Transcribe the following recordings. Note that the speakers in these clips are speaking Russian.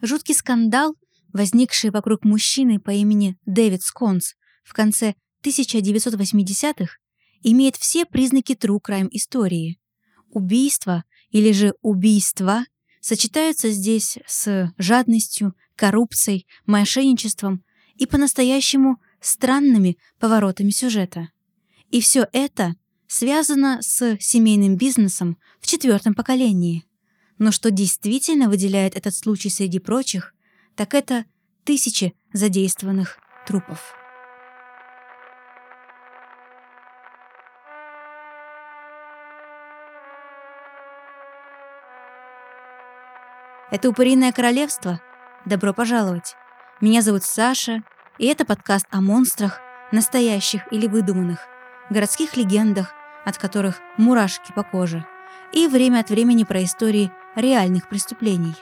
Жуткий скандал, возникший вокруг мужчины по имени Дэвид Сконс в конце 1980-х, имеет все признаки true crime истории. Убийство или же убийства сочетаются здесь с жадностью, коррупцией, мошенничеством и по-настоящему странными поворотами сюжета. И все это связано с семейным бизнесом в четвертом поколении. Но что действительно выделяет этот случай среди прочих, так это тысячи задействованных трупов. Это «Упыриное королевство». Добро пожаловать. Меня зовут Саша, и это подкаст о монстрах, настоящих или выдуманных, городских легендах, от которых мурашки по коже, и время от времени про истории реальных преступлений.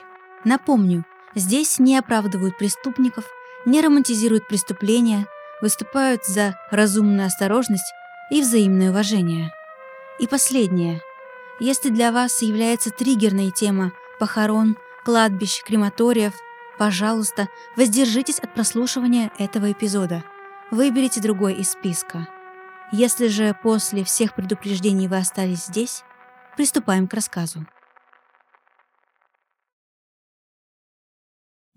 Напомню, здесь не оправдывают преступников, не романтизируют преступления, выступают за разумную осторожность и взаимное уважение. И последнее. Если для вас является триггерной тема похорон, кладбищ, крематориев, пожалуйста, воздержитесь от прослушивания этого эпизода. Выберите другой из списка. Если же после всех предупреждений вы остались здесь, приступаем к рассказу.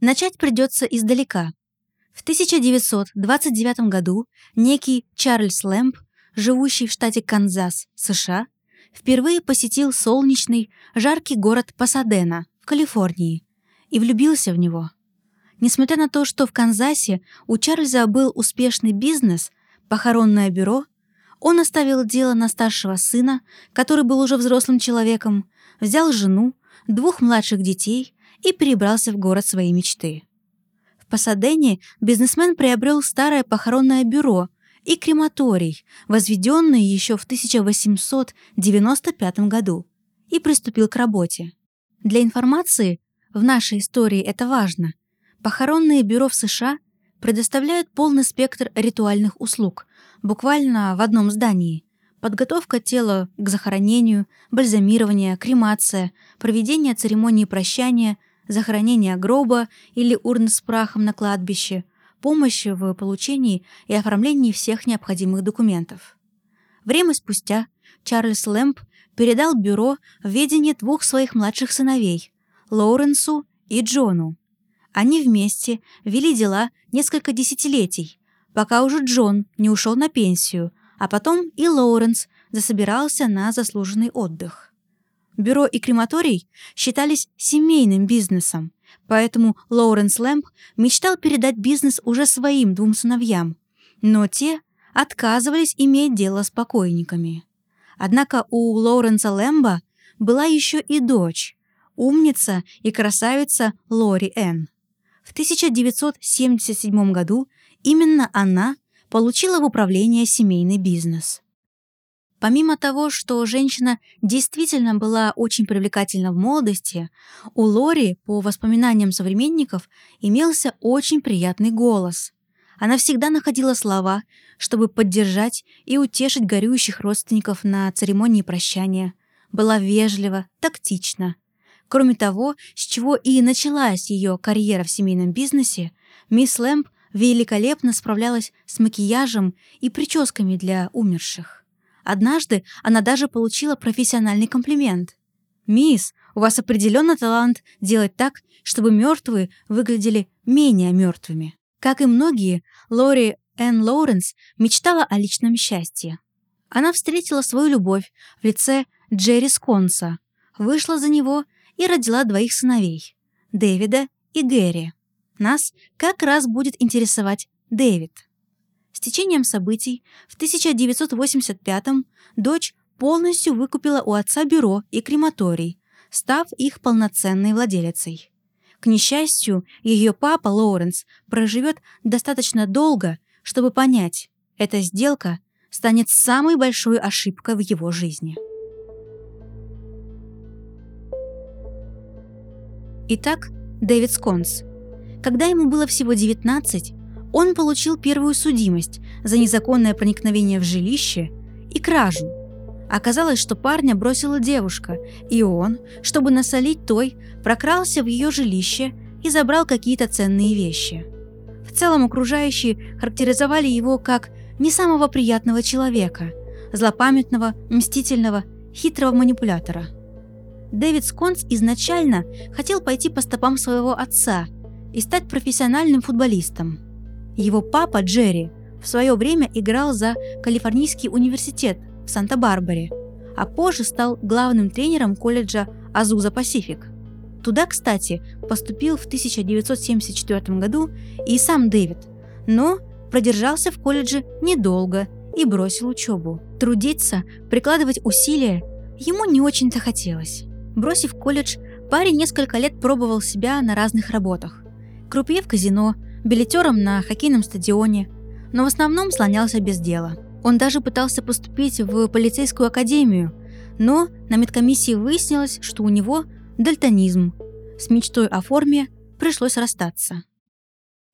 Начать придется издалека. В 1929 году некий Чарльз Лэмп, живущий в штате Канзас, США, впервые посетил солнечный, жаркий город Пасадена в Калифорнии и влюбился в него. Несмотря на то, что в Канзасе у Чарльза был успешный бизнес, похоронное бюро, он оставил дело на старшего сына, который был уже взрослым человеком, взял жену, двух младших детей и перебрался в город своей мечты. В Пасадене бизнесмен приобрел старое похоронное бюро и крематорий, возведенный еще в 1895 году, и приступил к работе. Для информации, в нашей истории это важно, похоронные бюро в США предоставляют полный спектр ритуальных услуг, буквально в одном здании. Подготовка тела к захоронению, бальзамирование, кремация, проведение церемонии прощания, захоронение гроба или урны с прахом на кладбище, помощь в получении и оформлении всех необходимых документов. Время спустя Чарльз Лэмп передал бюро в ведение двух своих младших сыновей – Лоуренсу и Джону. Они вместе вели дела несколько десятилетий, пока уже Джон не ушел на пенсию, а потом и Лоуренс засобирался на заслуженный отдых. Бюро и крематорий считались семейным бизнесом, поэтому Лоуренс Лэмп мечтал передать бизнес уже своим двум сыновьям, но те отказывались иметь дело с покойниками. Однако у Лоуренса Лэмба была еще и дочь, умница и красавица Лори Энн. В 1977 году именно она получила в управление семейный бизнес. Помимо того, что женщина действительно была очень привлекательна в молодости, у Лори, по воспоминаниям современников, имелся очень приятный голос. Она всегда находила слова, чтобы поддержать и утешить горюющих родственников на церемонии прощания. Была вежлива, тактична. Кроме того, с чего и началась ее карьера в семейном бизнесе, мисс Лэмп великолепно справлялась с макияжем и прическами для умерших. Однажды она даже получила профессиональный комплимент. «Мисс, у вас определенно талант делать так, чтобы мертвые выглядели менее мертвыми». Как и многие, Лори Энн Лоуренс мечтала о личном счастье. Она встретила свою любовь в лице Джерри Сконса, вышла за него и родила двоих сыновей — Дэвида и Гэри. Нас как раз будет интересовать Дэвид. С течением событий в 1985-м дочь полностью выкупила у отца бюро и крематорий, став их полноценной владелицей. К несчастью, ее папа Лоуренс проживет достаточно долго, чтобы понять, эта сделка станет самой большой ошибкой в его жизни. Итак, Дэвид Сконс. Когда ему было всего 19, он получил первую судимость за незаконное проникновение в жилище и кражу. Оказалось, что парня бросила девушка, и он, чтобы насолить той, прокрался в ее жилище и забрал какие-то ценные вещи. В целом окружающие характеризовали его как не самого приятного человека, злопамятного, мстительного, хитрого манипулятора. Дэвид Сконс изначально хотел пойти по стопам своего отца и стать профессиональным футболистом. Его папа Джерри в свое время играл за Калифорнийский университет в Санта-Барбаре, а позже стал главным тренером колледжа Азуза Пасифик. Туда, кстати, поступил в 1974 году и сам Дэвид, но продержался в колледже недолго и бросил учебу. Трудиться, прикладывать усилия ему не очень-то хотелось. Бросив колледж, парень несколько лет пробовал себя на разных работах. Крупье в казино, билетером на хоккейном стадионе, но в основном слонялся без дела. Он даже пытался поступить в полицейскую академию, но на медкомиссии выяснилось, что у него дальтонизм. С мечтой о форме пришлось расстаться.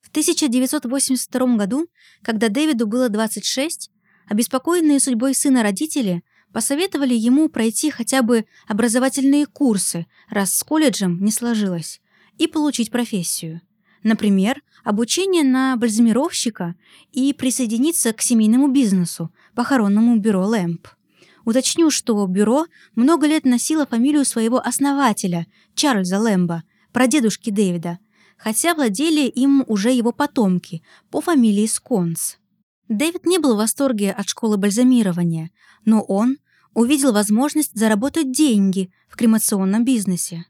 В 1982 году, когда Дэвиду было 26, обеспокоенные судьбой сына родители посоветовали ему пройти хотя бы образовательные курсы, раз с колледжем не сложилось, и получить профессию. Например, обучение на бальзамировщика и присоединиться к семейному бизнесу, похоронному бюро «Лэмп». Уточню, что бюро много лет носило фамилию своего основателя, Чарльза Лэмба, прадедушки Дэвида, хотя владели им уже его потомки по фамилии Сконс. Дэвид не был в восторге от школы бальзамирования, но он увидел возможность заработать деньги в кремационном бизнесе.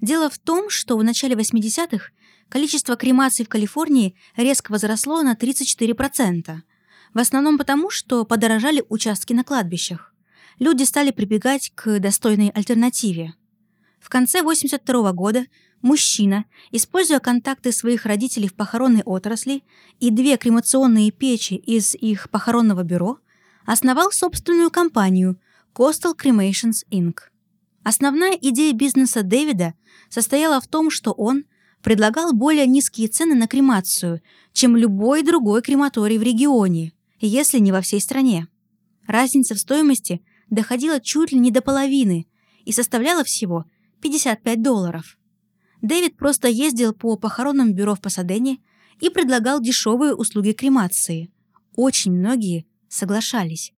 Дело в том, что в начале 80-х количество кремаций в Калифорнии резко возросло на 34%. В основном потому, что подорожали участки на кладбищах. Люди стали прибегать к достойной альтернативе. В конце 82 года мужчина, используя контакты своих родителей в похоронной отрасли и две кремационные печи из их похоронного бюро, основал собственную компанию Coastal Cremations Inc. Основная идея бизнеса Дэвида состояла в том, что он предлагал более низкие цены на кремацию, чем любой другой крематорий в регионе, если не во всей стране. Разница в стоимости доходила чуть ли не до половины и составляла всего 55 долларов. Дэвид просто ездил по похоронным бюро в Пасадене и предлагал дешевые услуги кремации. Очень многие соглашались.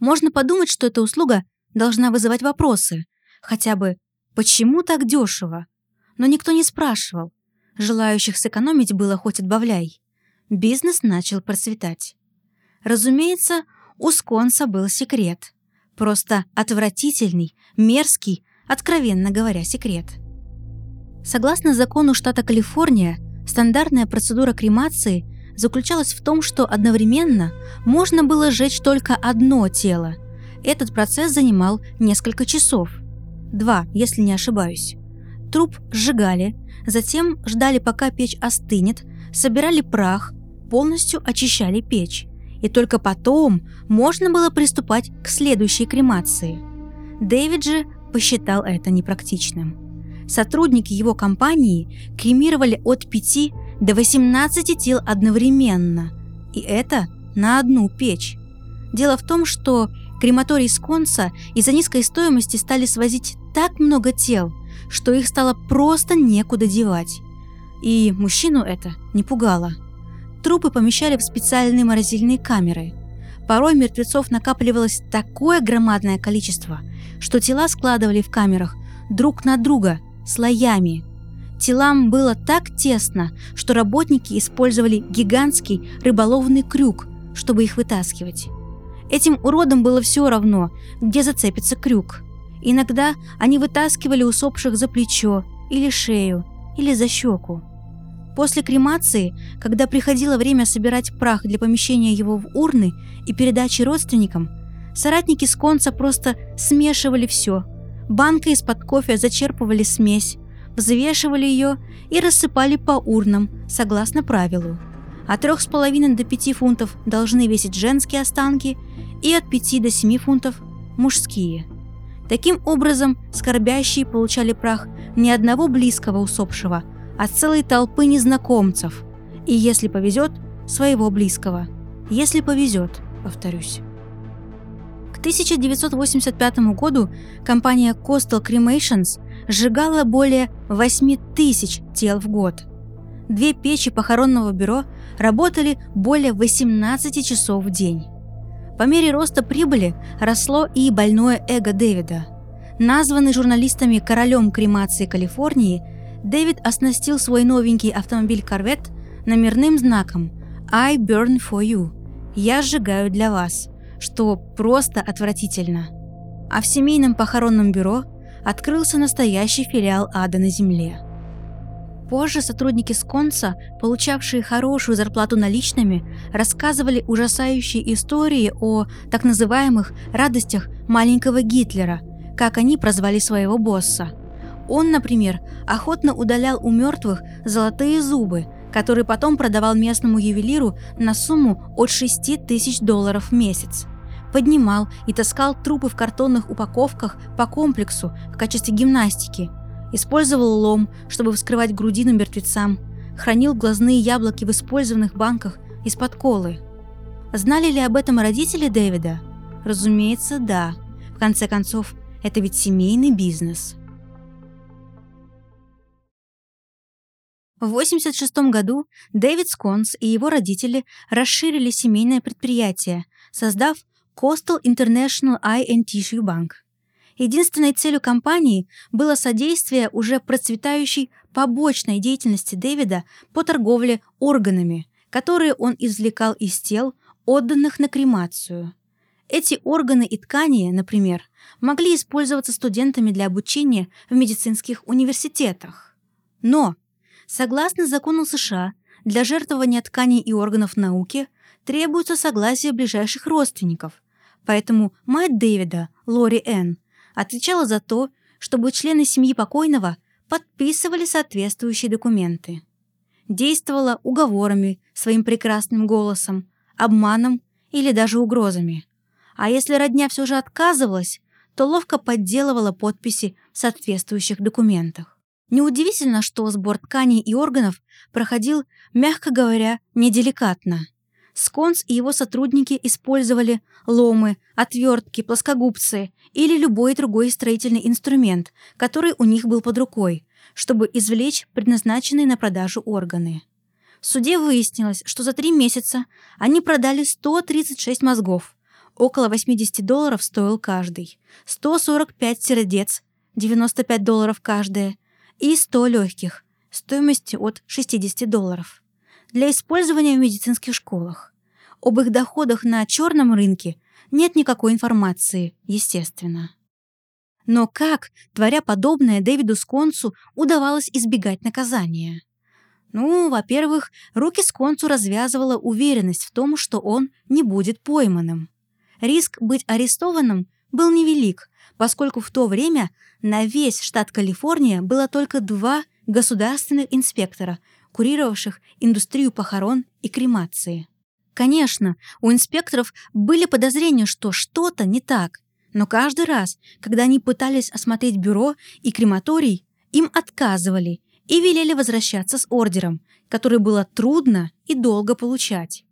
Можно подумать, что эта услуга должна вызывать вопросы, хотя бы «почему так дешево?», но никто не спрашивал. Желающих сэкономить было хоть отбавляй. Бизнес начал процветать. Разумеется, у Сконса был секрет. Просто отвратительный, мерзкий, откровенно говоря, секрет. Согласно закону штата Калифорния, стандартная процедура кремации заключалась в том, что одновременно можно было сжечь только одно тело. Этот процесс занимал несколько часов. Два, если не ошибаюсь. Труп сжигали, затем ждали, пока печь остынет, собирали прах, полностью очищали печь. И только потом можно было приступать к следующей кремации. Дэвид же посчитал это непрактичным. Сотрудники его компании кремировали от 5 до 18 тел одновременно. И это на одну печь. Дело в том, что крематорий Сконса из-за низкой стоимости стали свозить так много тел, что их стало просто некуда девать. И мужчину это не пугало. Трупы помещали в специальные морозильные камеры. Порой мертвецов накапливалось такое громадное количество, что тела складывали в камерах друг на друга слоями. Телам было так тесно, что работники использовали гигантский рыболовный крюк, чтобы их вытаскивать. Этим уродам было все равно, где зацепится крюк. Иногда они вытаскивали усопших за плечо или шею, или за щеку. После кремации, когда приходило время собирать прах для помещения его в урны и передачи родственникам, соратники с конца просто смешивали все. Банкой из-под кофе зачерпывали смесь, взвешивали ее и рассыпали по урнам, согласно правилу. От 3,5 до 5 фунтов должны весить женские останки и от 5 до 7 фунтов – мужские. Таким образом, скорбящие получали прах не одного близкого усопшего, а целой толпы незнакомцев. И если повезет, своего близкого. Если повезет, повторюсь. К 1985 году компания Coastal Cremations сжигало более 8 тысяч тел в год. Две печи похоронного бюро работали более 18 часов в день. По мере роста прибыли росло и больное эго Дэвида. Названный журналистами королем кремации Калифорнии, Дэвид оснастил свой новенький автомобиль «Корвет» номерным знаком «I burn for you» – «Я сжигаю для вас», что просто отвратительно. А в семейном похоронном бюро открылся настоящий филиал ада на земле – Позже сотрудники Сконса, получавшие хорошую зарплату наличными, рассказывали ужасающие истории о так называемых «радостях маленького Гитлера», как они прозвали своего босса. Он, например, охотно удалял у мертвых золотые зубы, которые потом продавал местному ювелиру на сумму от 6 тысяч долларов в месяц. Поднимал и таскал трупы в картонных упаковках по комплексу в качестве гимнастики – Использовал лом, чтобы вскрывать грудину мертвецам. Хранил глазные яблоки в использованных банках из-под колы. Знали ли об этом родители Дэвида? Разумеется, да. В конце концов, это ведь семейный бизнес. В 1986 году Дэвид Сконс и его родители расширили семейное предприятие, создав Coastal International Eye Tissue Bank – Единственной целью компании было содействие уже процветающей побочной деятельности Дэвида по торговле органами, которые он извлекал из тел, отданных на кремацию. Эти органы и ткани, например, могли использоваться студентами для обучения в медицинских университетах. Но, согласно закону США, для жертвования тканей и органов науки требуется согласие ближайших родственников, поэтому мать Дэвида, Лори Энн, отвечала за то, чтобы члены семьи покойного подписывали соответствующие документы. Действовала уговорами, своим прекрасным голосом, обманом или даже угрозами. А если родня все же отказывалась, то ловко подделывала подписи в соответствующих документах. Неудивительно, что сбор тканей и органов проходил, мягко говоря, неделикатно – Сконс и его сотрудники использовали ломы, отвертки, плоскогубцы или любой другой строительный инструмент, который у них был под рукой, чтобы извлечь предназначенные на продажу органы. В суде выяснилось, что за три месяца они продали 136 мозгов. Около 80 долларов стоил каждый. 145 сердец, 95 долларов каждое. И 100 легких, стоимостью от 60 долларов для использования в медицинских школах. Об их доходах на черном рынке нет никакой информации, естественно. Но как, творя подобное Дэвиду Сконцу, удавалось избегать наказания? Ну, во-первых, руки Сконцу развязывала уверенность в том, что он не будет пойманным. Риск быть арестованным был невелик, поскольку в то время на весь штат Калифорния было только два государственных инспектора, курировавших индустрию похорон и кремации. Конечно, у инспекторов были подозрения, что что-то не так, но каждый раз, когда они пытались осмотреть бюро и крематорий, им отказывали и велели возвращаться с ордером, который было трудно и долго получать.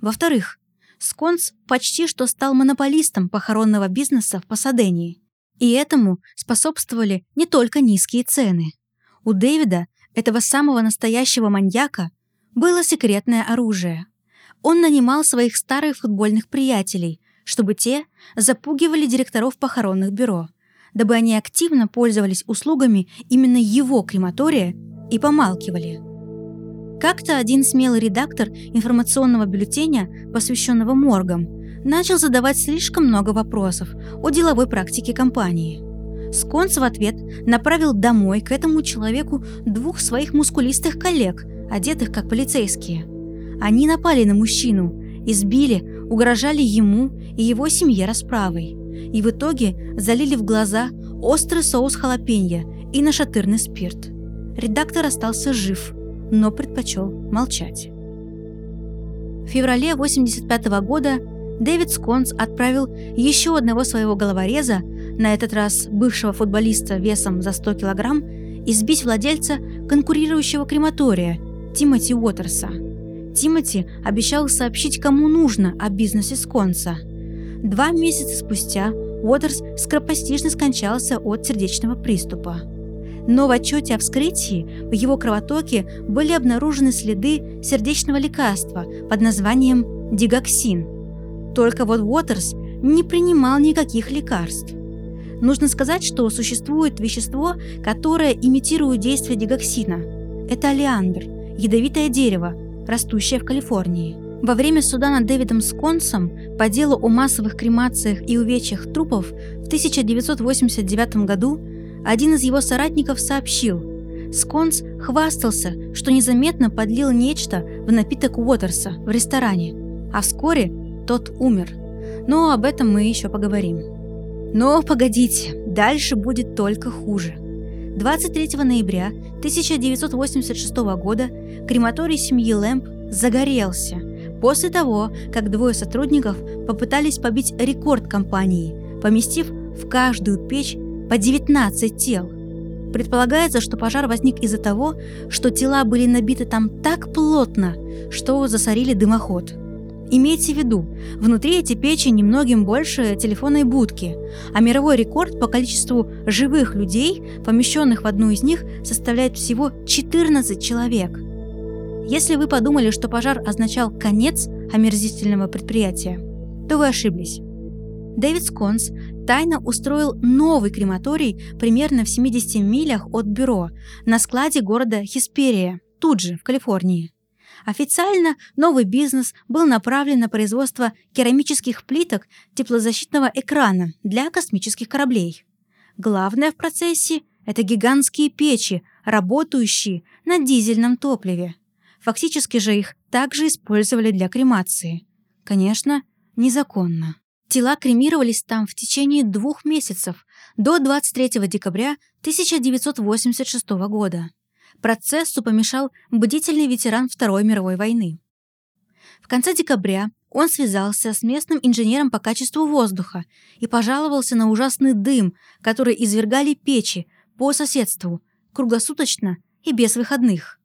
Во-вторых, Сконс почти что стал монополистом похоронного бизнеса в Пасадении. И этому способствовали не только низкие цены. У Дэвида этого самого настоящего маньяка было секретное оружие. Он нанимал своих старых футбольных приятелей, чтобы те запугивали директоров похоронных бюро, дабы они активно пользовались услугами именно его крематория и помалкивали. Как-то один смелый редактор информационного бюллетеня, посвященного моргам, начал задавать слишком много вопросов о деловой практике компании – Сконс в ответ направил домой к этому человеку двух своих мускулистых коллег, одетых как полицейские. Они напали на мужчину, избили, угрожали ему и его семье расправой. И в итоге залили в глаза острый соус халапеньо и нашатырный спирт. Редактор остался жив, но предпочел молчать. В феврале 1985 года Дэвид Сконс отправил еще одного своего головореза на этот раз бывшего футболиста весом за 100 килограмм, избить владельца конкурирующего крематория Тимоти Уотерса. Тимоти обещал сообщить кому нужно о бизнесе Сконса. Два месяца спустя Уотерс скоропостижно скончался от сердечного приступа. Но в отчете о вскрытии в его кровотоке были обнаружены следы сердечного лекарства под названием дигоксин. Только вот Уотерс не принимал никаких лекарств. Нужно сказать, что существует вещество, которое имитирует действие дигоксина. Это олеандр, ядовитое дерево, растущее в Калифорнии. Во время суда над Дэвидом Сконсом по делу о массовых кремациях и увечьях трупов в 1989 году один из его соратников сообщил, Сконс хвастался, что незаметно подлил нечто в напиток Уотерса в ресторане, а вскоре тот умер. Но об этом мы еще поговорим. Но погодите, дальше будет только хуже. 23 ноября 1986 года крематорий семьи Лэмп загорелся после того, как двое сотрудников попытались побить рекорд компании, поместив в каждую печь по 19 тел. Предполагается, что пожар возник из-за того, что тела были набиты там так плотно, что засорили дымоход. Имейте в виду, внутри эти печи немногим больше телефонной будки, а мировой рекорд по количеству живых людей, помещенных в одну из них, составляет всего 14 человек. Если вы подумали, что пожар означал конец омерзительного предприятия, то вы ошиблись. Дэвид Сконс тайно устроил новый крематорий примерно в 70 милях от бюро на складе города Хисперия, тут же, в Калифорнии. Официально новый бизнес был направлен на производство керамических плиток теплозащитного экрана для космических кораблей. Главное в процессе – это гигантские печи, работающие на дизельном топливе. Фактически же их также использовали для кремации. Конечно, незаконно. Тела кремировались там в течение двух месяцев, до 23 декабря 1986 года. Процессу помешал бдительный ветеран Второй мировой войны. В конце декабря он связался с местным инженером по качеству воздуха и пожаловался на ужасный дым, который извергали печи по соседству, круглосуточно и без выходных.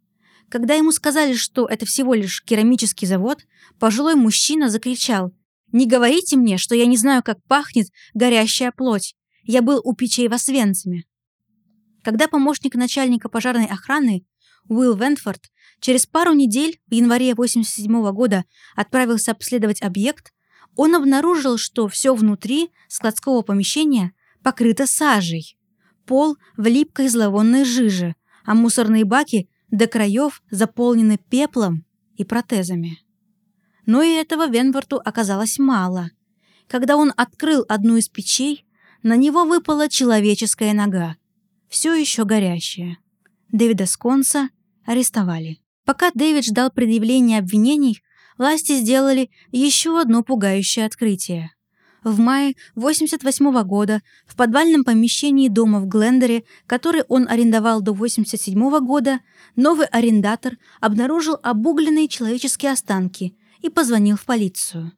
Когда ему сказали, что это всего лишь керамический завод, пожилой мужчина закричал не говорите мне, что я не знаю, как пахнет горящая плоть. Я был у печей в Освенциме. Когда помощник начальника пожарной охраны Уилл Вентфорд через пару недель в январе 1987 года отправился обследовать объект, он обнаружил, что все внутри складского помещения покрыто сажей. Пол в липкой зловонной жиже, а мусорные баки до краев заполнены пеплом и протезами. Но и этого Венворту оказалось мало. Когда он открыл одну из печей, на него выпала человеческая нога, все еще горящая. Дэвида Сконса арестовали. Пока Дэвид ждал предъявления обвинений, власти сделали еще одно пугающее открытие. В мае 88 года в подвальном помещении дома в Глендере, который он арендовал до 87 года, новый арендатор обнаружил обугленные человеческие останки и позвонил в полицию.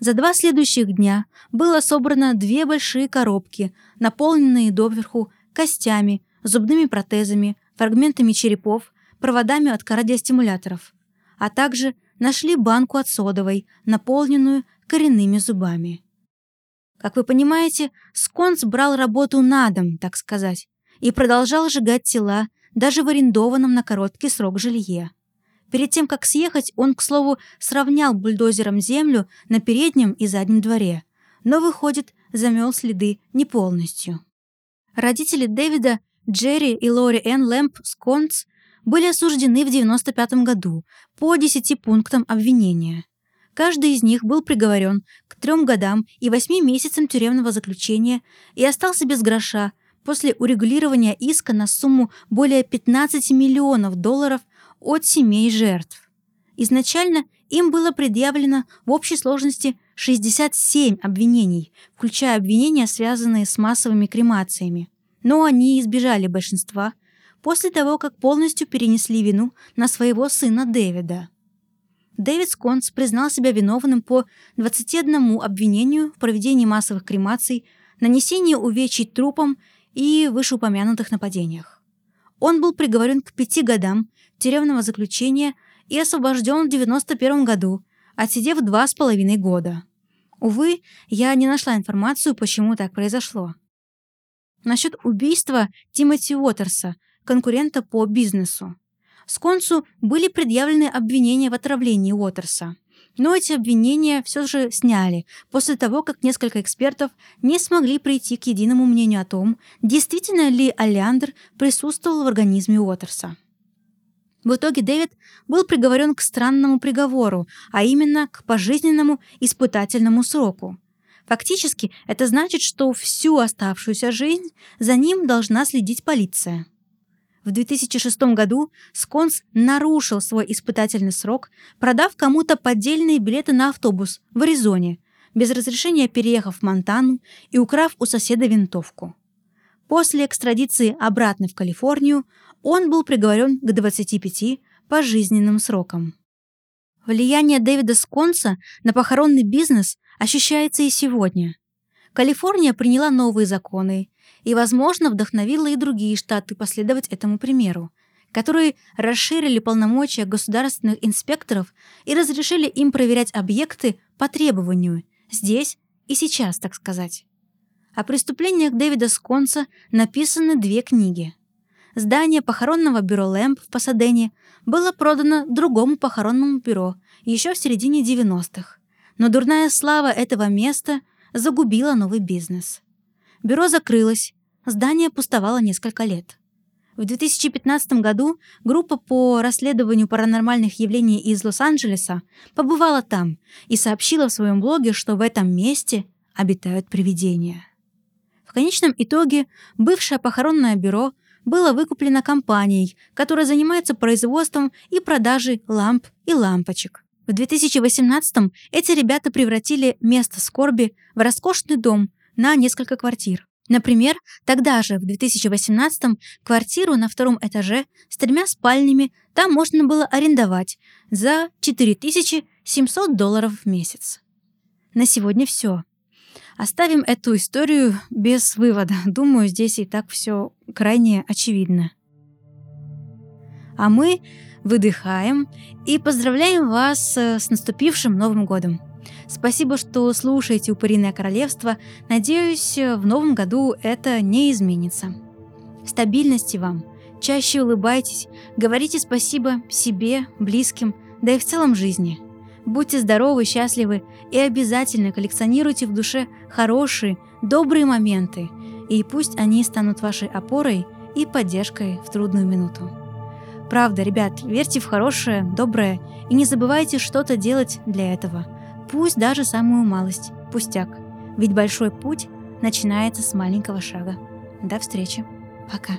За два следующих дня было собрано две большие коробки, наполненные доверху костями, зубными протезами, фрагментами черепов, проводами от кардиостимуляторов, а также нашли банку от содовой, наполненную коренными зубами. Как вы понимаете, Сконс брал работу на дом, так сказать, и продолжал сжигать тела даже в арендованном на короткий срок жилье. Перед тем, как съехать, он, к слову, сравнял бульдозером землю на переднем и заднем дворе, но, выходит, замел следы не полностью. Родители Дэвида, Джерри и Лори Энн Лэмп Сконс были осуждены в 95 году по 10 пунктам обвинения. Каждый из них был приговорен к трем годам и восьми месяцам тюремного заключения и остался без гроша после урегулирования иска на сумму более 15 миллионов долларов – от семей жертв. Изначально им было предъявлено в общей сложности 67 обвинений, включая обвинения, связанные с массовыми кремациями. Но они избежали большинства после того, как полностью перенесли вину на своего сына Дэвида. Дэвид Сконс признал себя виновным по 21 обвинению в проведении массовых кремаций, нанесении увечий трупам и вышеупомянутых нападениях. Он был приговорен к пяти годам тюремного заключения и освобожден в 91 году, отсидев два с половиной года. Увы, я не нашла информацию, почему так произошло. Насчет убийства Тимоти Уотерса конкурента по бизнесу. Сконсу были предъявлены обвинения в отравлении Уотерса. Но эти обвинения все же сняли после того, как несколько экспертов не смогли прийти к единому мнению о том, действительно ли Алиандр присутствовал в организме Уотерса. В итоге Дэвид был приговорен к странному приговору, а именно к пожизненному испытательному сроку. Фактически это значит, что всю оставшуюся жизнь за ним должна следить полиция. В 2006 году Сконс нарушил свой испытательный срок, продав кому-то поддельные билеты на автобус в Аризоне, без разрешения переехав в Монтану и украв у соседа винтовку. После экстрадиции обратно в Калифорнию он был приговорен к 25 пожизненным срокам. Влияние Дэвида Сконса на похоронный бизнес ощущается и сегодня. Калифорния приняла новые законы, и, возможно, вдохновила и другие штаты последовать этому примеру, которые расширили полномочия государственных инспекторов и разрешили им проверять объекты по требованию, здесь и сейчас, так сказать. О преступлениях Дэвида Сконса написаны две книги. Здание похоронного бюро Лэмп в Пасадене было продано другому похоронному бюро еще в середине 90-х, но дурная слава этого места загубила новый бизнес. Бюро закрылось, здание пустовало несколько лет. В 2015 году группа по расследованию паранормальных явлений из Лос-Анджелеса побывала там и сообщила в своем блоге, что в этом месте обитают привидения. В конечном итоге бывшее похоронное бюро было выкуплено компанией, которая занимается производством и продажей ламп и лампочек. В 2018 эти ребята превратили место скорби в роскошный дом на несколько квартир. Например, тогда же, в 2018-м, квартиру на втором этаже с тремя спальнями там можно было арендовать за 4700 долларов в месяц. На сегодня все. Оставим эту историю без вывода. Думаю, здесь и так все крайне очевидно. А мы выдыхаем и поздравляем вас э, с наступившим Новым годом. Спасибо, что слушаете «Упыриное королевство». Надеюсь, в новом году это не изменится. Стабильности вам. Чаще улыбайтесь, говорите спасибо себе, близким, да и в целом жизни. Будьте здоровы, счастливы и обязательно коллекционируйте в душе хорошие, добрые моменты, и пусть они станут вашей опорой и поддержкой в трудную минуту. Правда, ребят, верьте в хорошее, доброе и не забывайте что-то делать для этого – Пусть даже самую малость, пустяк. Ведь большой путь начинается с маленького шага. До встречи. Пока.